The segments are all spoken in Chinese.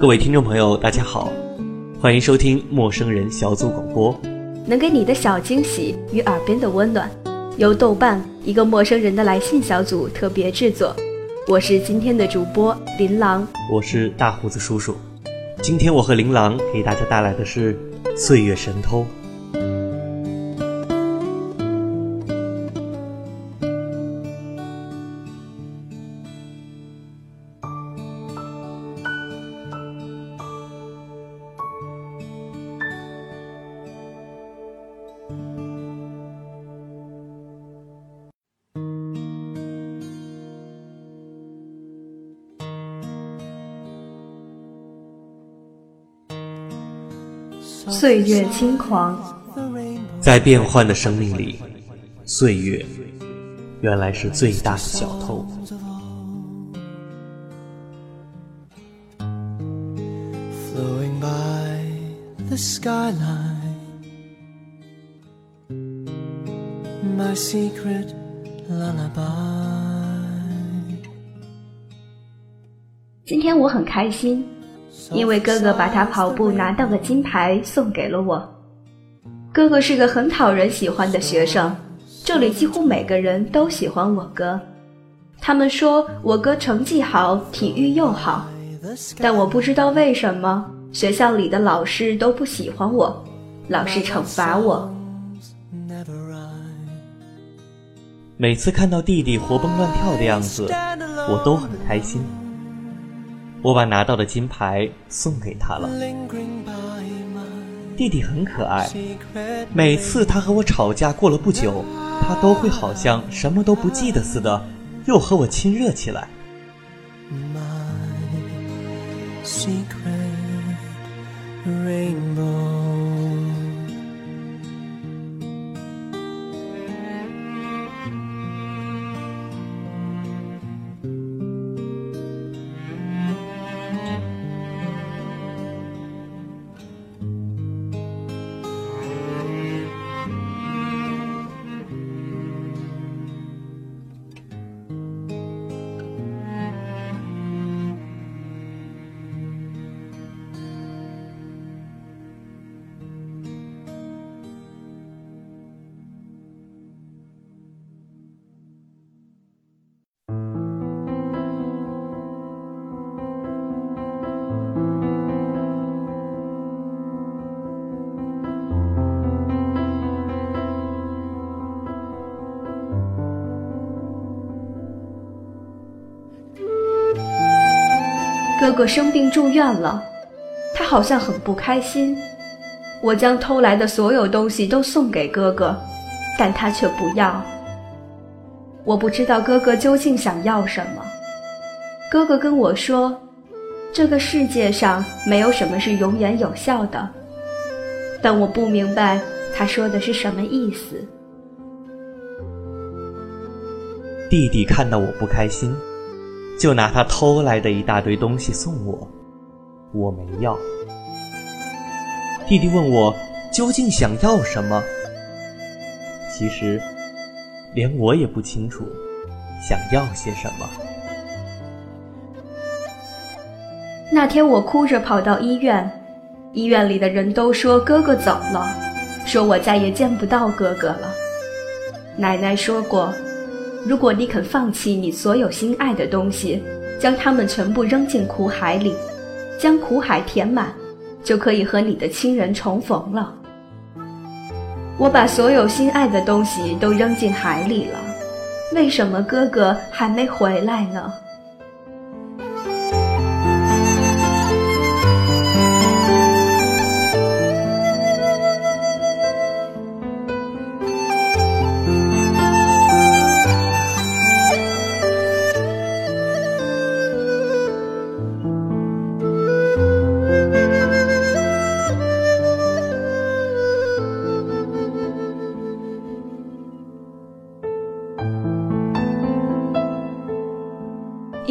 各位听众朋友，大家好，欢迎收听陌生人小组广播，能给你的小惊喜与耳边的温暖，由豆瓣一个陌生人的来信小组特别制作。我是今天的主播琳琅，我是大胡子叔叔。今天我和琳琅给大家带来的是《岁月神偷》。岁月轻狂，在变幻的生命里，岁月原来是最大的小偷。今天我很开心。因为哥哥把他跑步拿到的金牌送给了我。哥哥是个很讨人喜欢的学生，这里几乎每个人都喜欢我哥。他们说我哥成绩好，体育又好，但我不知道为什么学校里的老师都不喜欢我，老是惩罚我。每次看到弟弟活蹦乱跳的样子，我都很开心。我把拿到的金牌送给他了。弟弟很可爱，每次他和我吵架过了不久，他都会好像什么都不记得似的，又和我亲热起来。哥哥生病住院了，他好像很不开心。我将偷来的所有东西都送给哥哥，但他却不要。我不知道哥哥究竟想要什么。哥哥跟我说，这个世界上没有什么是永远有效的，但我不明白他说的是什么意思。弟弟看到我不开心。就拿他偷来的一大堆东西送我，我没要。弟弟问我究竟想要什么，其实连我也不清楚想要些什么。那天我哭着跑到医院，医院里的人都说哥哥走了，说我再也见不到哥哥了。奶奶说过。如果你肯放弃你所有心爱的东西，将它们全部扔进苦海里，将苦海填满，就可以和你的亲人重逢了。我把所有心爱的东西都扔进海里了，为什么哥哥还没回来呢？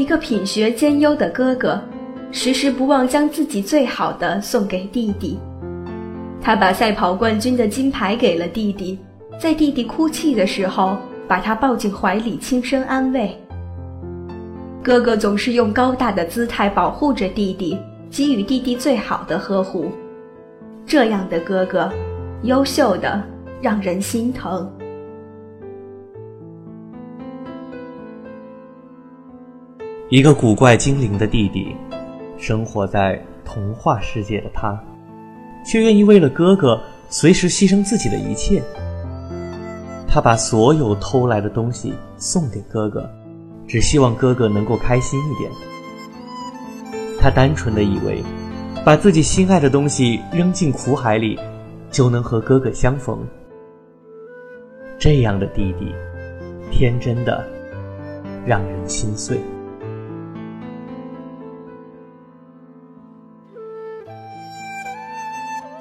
个品学兼优的哥哥，时时不忘将自己最好的送给弟弟。他把赛跑冠军的金牌给了弟弟，在弟弟哭泣的时候，把他抱进怀里，轻声安慰。哥哥总是用高大的姿态保护着弟弟，给予弟弟最好的呵护。这样的哥哥，优秀的让人心疼。一个古怪精灵的弟弟，生活在童话世界的他，却愿意为了哥哥随时牺牲自己的一切。他把所有偷来的东西送给哥哥，只希望哥哥能够开心一点。他单纯的以为，把自己心爱的东西扔进苦海里，就能和哥哥相逢。这样的弟弟，天真的让人心碎。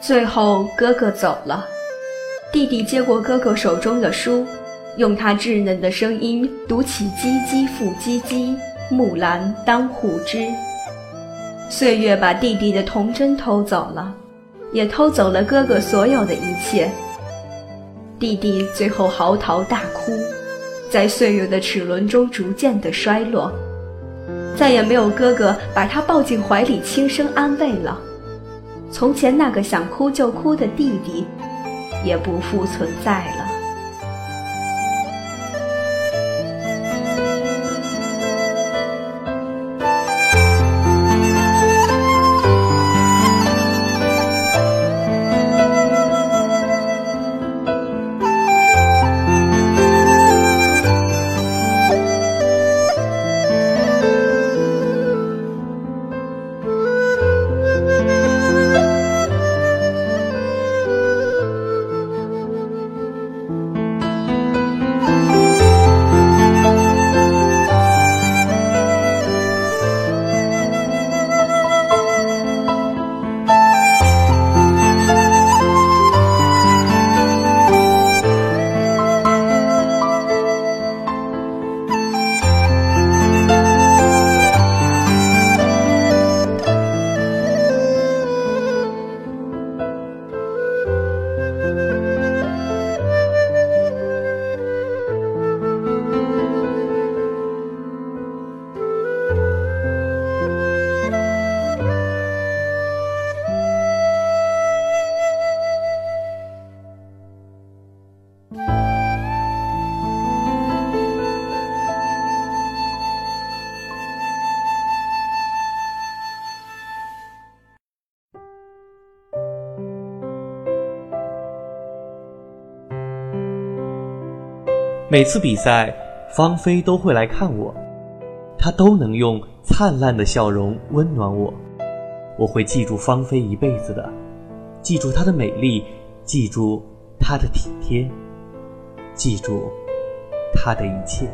最后，哥哥走了，弟弟接过哥哥手中的书，用他稚嫩的声音读起“唧唧复唧唧，木兰当户织”。岁月把弟弟的童真偷走了，也偷走了哥哥所有的一切。弟弟最后嚎啕大哭，在岁月的齿轮中逐渐的衰落，再也没有哥哥把他抱进怀里轻声安慰了。从前那个想哭就哭的弟弟，也不复存在了。每次比赛，芳菲都会来看我，她都能用灿烂的笑容温暖我。我会记住芳菲一辈子的，记住她的美丽，记住她的体贴，记住她的一切。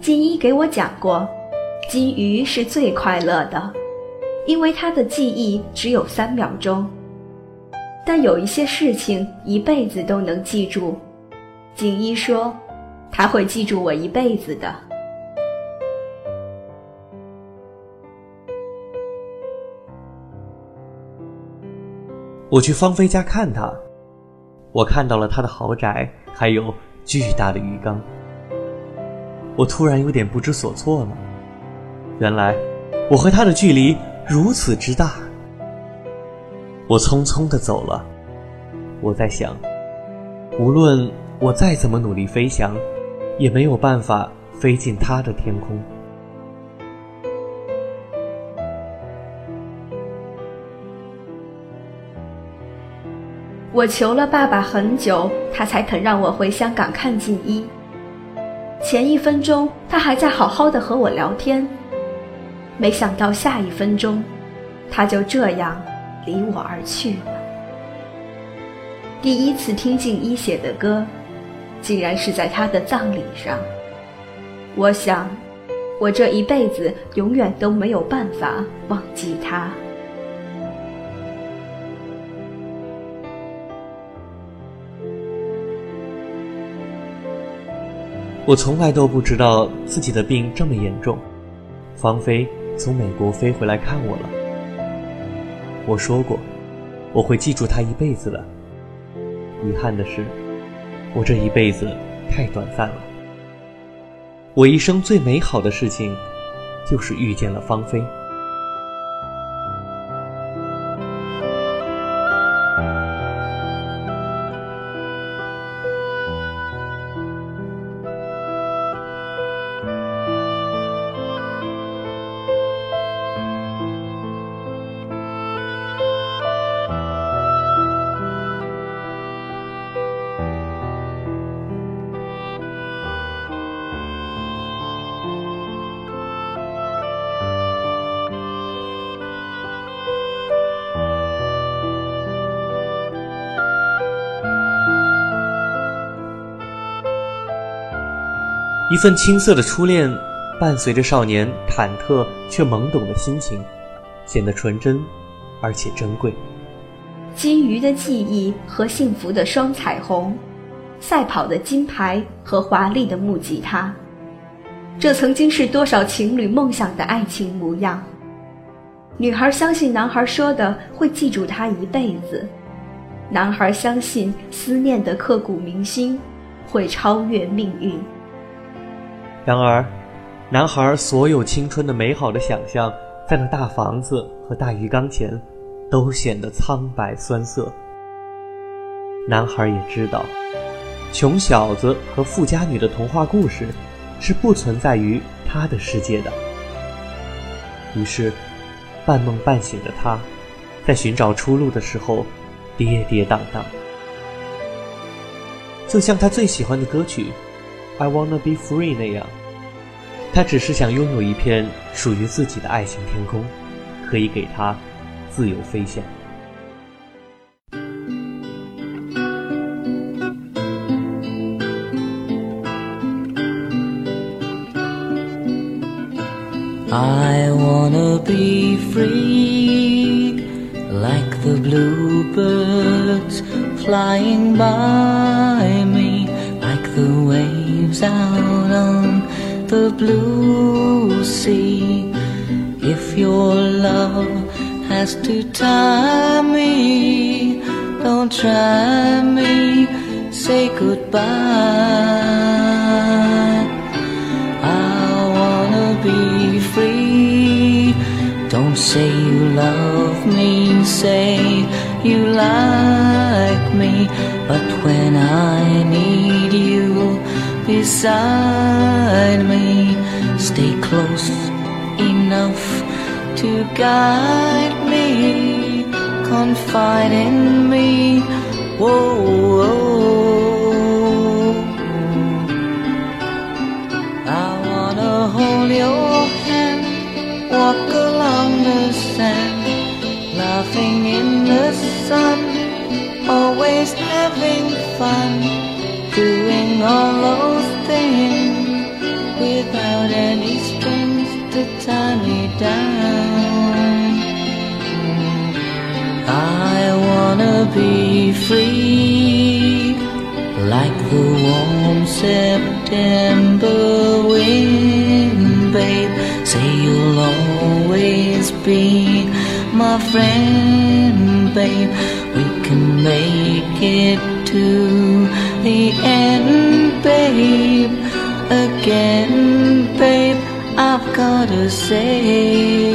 金一给我讲过，金鱼是最快乐的。因为他的记忆只有三秒钟，但有一些事情一辈子都能记住。锦衣说：“他会记住我一辈子的。”我去芳菲家看他，我看到了他的豪宅，还有巨大的鱼缸。我突然有点不知所措了。原来，我和他的距离。如此之大，我匆匆的走了。我在想，无论我再怎么努力飞翔，也没有办法飞进他的天空。我求了爸爸很久，他才肯让我回香港看静一。前一分钟，他还在好好的和我聊天。没想到下一分钟，他就这样离我而去了。第一次听静一写的歌，竟然是在他的葬礼上。我想，我这一辈子永远都没有办法忘记他。我从来都不知道自己的病这么严重，芳菲。从美国飞回来看我了。我说过，我会记住他一辈子的。遗憾的是，我这一辈子太短暂了。我一生最美好的事情，就是遇见了芳菲。一份青涩的初恋，伴随着少年忐忑却懵懂的心情，显得纯真而且珍贵。金鱼的记忆和幸福的双彩虹，赛跑的金牌和华丽的木吉他，这曾经是多少情侣梦想的爱情模样。女孩相信男孩说的会记住她一辈子，男孩相信思念的刻骨铭心会超越命运。然而，男孩所有青春的美好的想象，在那大房子和大鱼缸前，都显得苍白酸涩。男孩也知道，穷小子和富家女的童话故事，是不存在于他的世界的。于是，半梦半醒的他，在寻找出路的时候，跌跌宕宕，就像他最喜欢的歌曲。I wanna be free 那样，他只是想拥有一片属于自己的爱情天空，可以给他自由飞翔。I wanna be free like the bluebirds flying by out on the blue sea. If your love has to tie me, don't try me, say goodbye. I wanna be free. Don't say you love me, say you like me. But when I need you, beside me. Stay close enough to guide me, confide in me. Whoa, whoa. I wanna hold your hand, walk along the sand, laughing in the sun, always having fun doing all those wanna be free like the warm September wind, babe. Say you'll always be my friend, babe. We can make it to the end, babe. Again, babe, I've gotta say,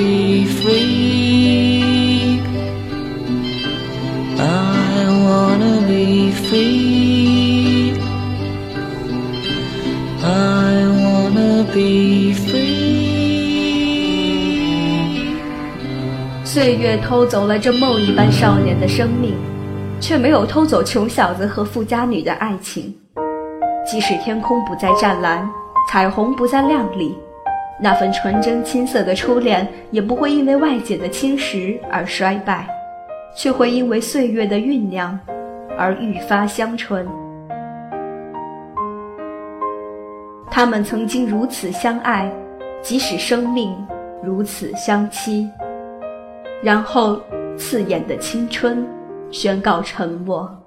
be free. I wanna be free. I wanna be free. 岁月偷走了这梦一般少年的生命，却没有偷走穷小子和富家女的爱情。即使天空不再湛蓝，彩虹不再亮丽，那份纯真青涩的初恋也不会因为外界的侵蚀而衰败，却会因为岁月的酝酿而愈发香醇。他们曾经如此相爱，即使生命如此相欺。然后，刺眼的青春宣告沉默。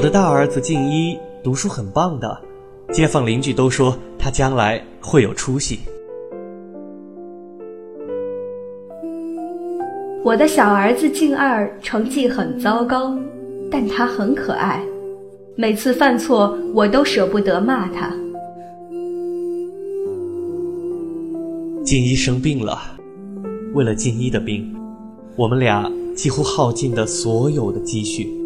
我的大儿子静一读书很棒的，街坊邻居都说他将来会有出息。我的小儿子静二成绩很糟糕，但他很可爱。每次犯错，我都舍不得骂他。静一生病了，为了静一的病，我们俩几乎耗尽了所有的积蓄。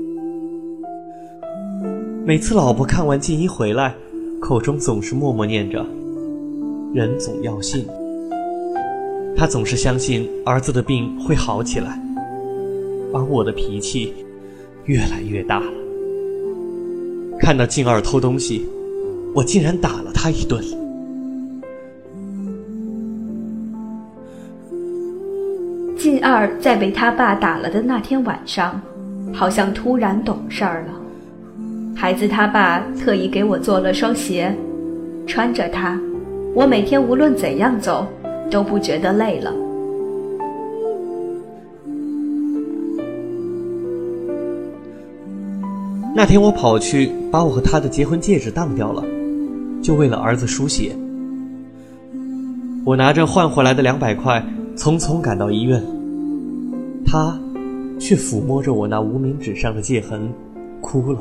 每次老婆看完静一回来，口中总是默默念着：“人总要信。”她总是相信儿子的病会好起来，而我的脾气越来越大了。看到静二偷东西，我竟然打了他一顿。静二在被他爸打了的那天晚上，好像突然懂事儿了。孩子他爸特意给我做了双鞋，穿着它，我每天无论怎样走都不觉得累了。那天我跑去把我和他的结婚戒指当掉了，就为了儿子输血。我拿着换回来的两百块，匆匆赶到医院，他却抚摸着我那无名指上的戒痕，哭了。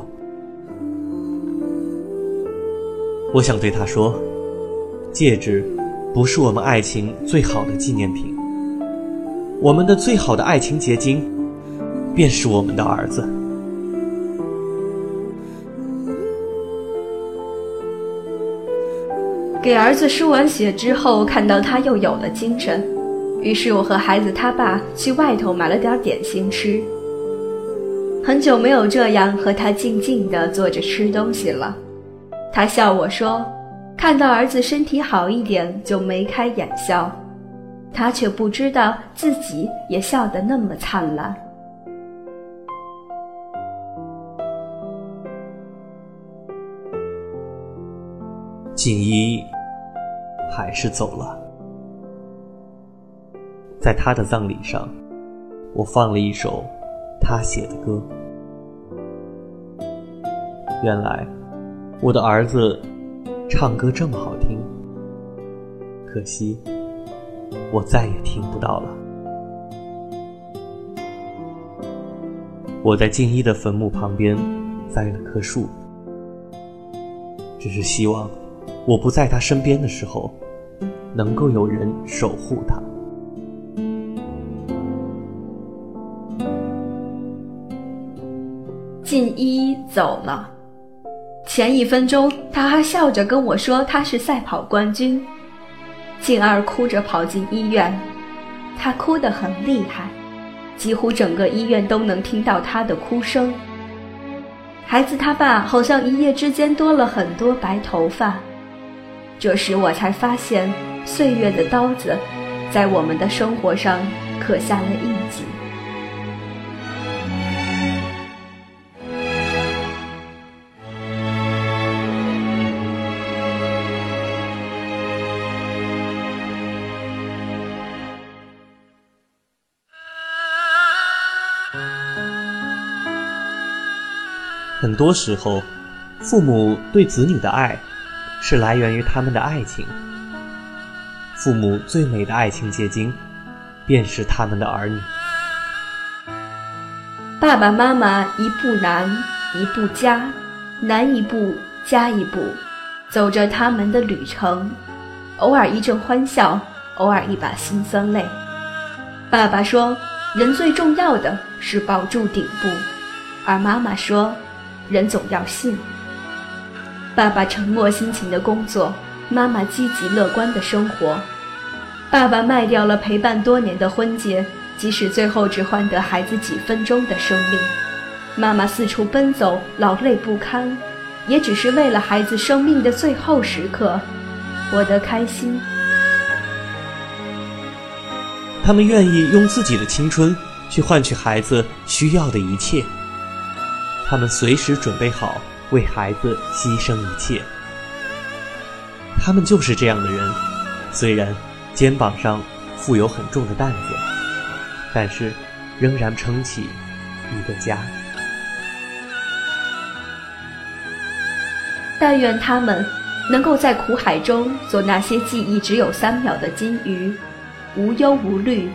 我想对他说：“戒指不是我们爱情最好的纪念品，我们的最好的爱情结晶，便是我们的儿子。”给儿子输完血之后，看到他又有了精神，于是我和孩子他爸去外头买了点点心吃。很久没有这样和他静静地坐着吃东西了。他笑我说：“看到儿子身体好一点，就眉开眼笑。”他却不知道自己也笑得那么灿烂。锦衣还是走了，在他的葬礼上，我放了一首他写的歌。原来。我的儿子唱歌这么好听，可惜我再也听不到了。我在静一的坟墓旁边栽了棵树，只是希望我不在他身边的时候，能够有人守护他。静一走了。前一分钟，他还笑着跟我说他是赛跑冠军。静儿哭着跑进医院，她哭得很厉害，几乎整个医院都能听到她的哭声。孩子他爸好像一夜之间多了很多白头发，这时我才发现，岁月的刀子，在我们的生活上刻下了印记。很多时候，父母对子女的爱，是来源于他们的爱情。父母最美的爱情结晶，便是他们的儿女。爸爸妈妈一步难，一步加，难一步加一步，走着他们的旅程，偶尔一阵欢笑，偶尔一把辛酸泪。爸爸说：“人最重要的是保住顶部。”而妈妈说。人总要信。爸爸沉默辛勤的工作，妈妈积极乐观的生活。爸爸卖掉了陪伴多年的婚戒，即使最后只换得孩子几分钟的生命。妈妈四处奔走，劳累不堪，也只是为了孩子生命的最后时刻，活得开心。他们愿意用自己的青春去换取孩子需要的一切。他们随时准备好为孩子牺牲一切。他们就是这样的人，虽然肩膀上负有很重的担子，但是仍然撑起一个家。但愿他们能够在苦海中做那些记忆只有三秒的金鱼，无忧无虑，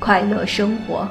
快乐生活。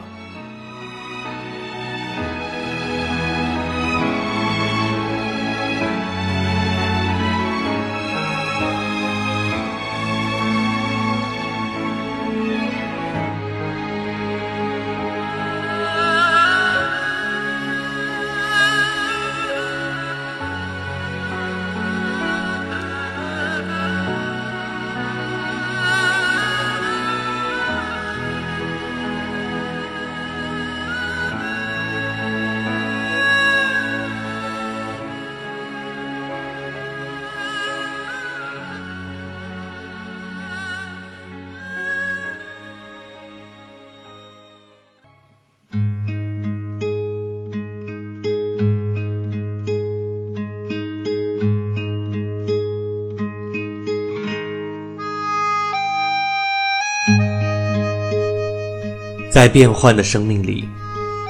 在变幻的生命里，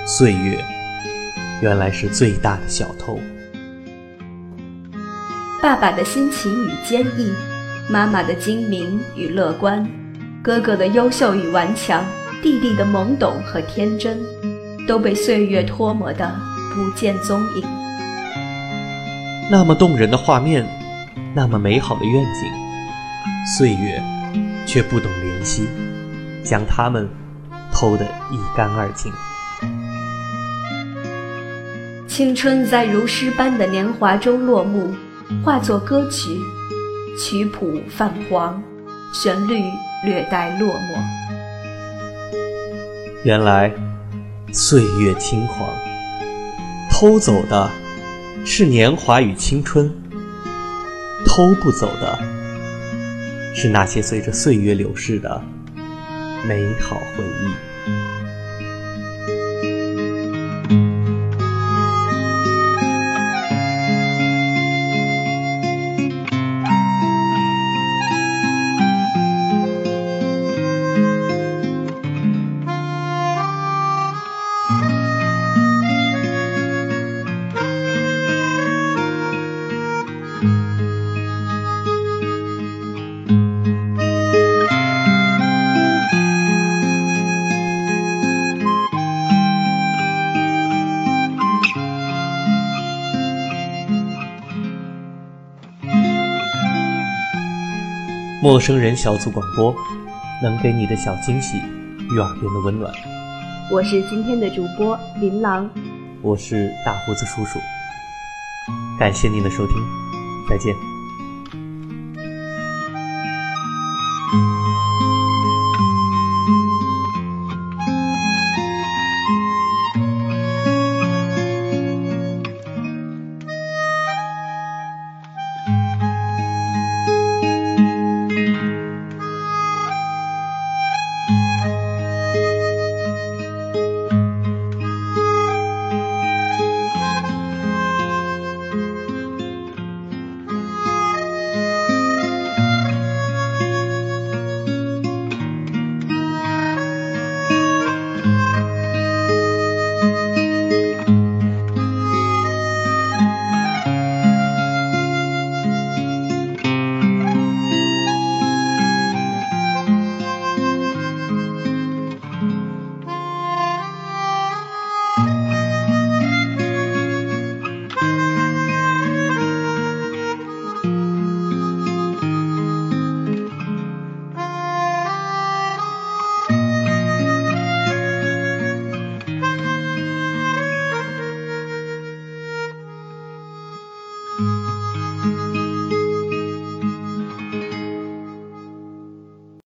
岁月原来是最大的小偷。爸爸的辛勤与坚毅，妈妈的精明与乐观，哥哥的优秀与顽强，弟弟的懵懂和天真，都被岁月脱模的不见踪影。那么动人的画面，那么美好的愿景，岁月却不懂怜惜，将他们。偷得一干二净。青春在如诗般的年华中落幕，化作歌曲，曲谱泛黄，旋律略带落寞。原来岁月轻狂，偷走的是年华与青春，偷不走的是那些随着岁月流逝的。美好回忆。陌生人小组广播，能给你的小惊喜与耳边的温暖。我是今天的主播琳琅，我是大胡子叔叔。感谢您的收听，再见。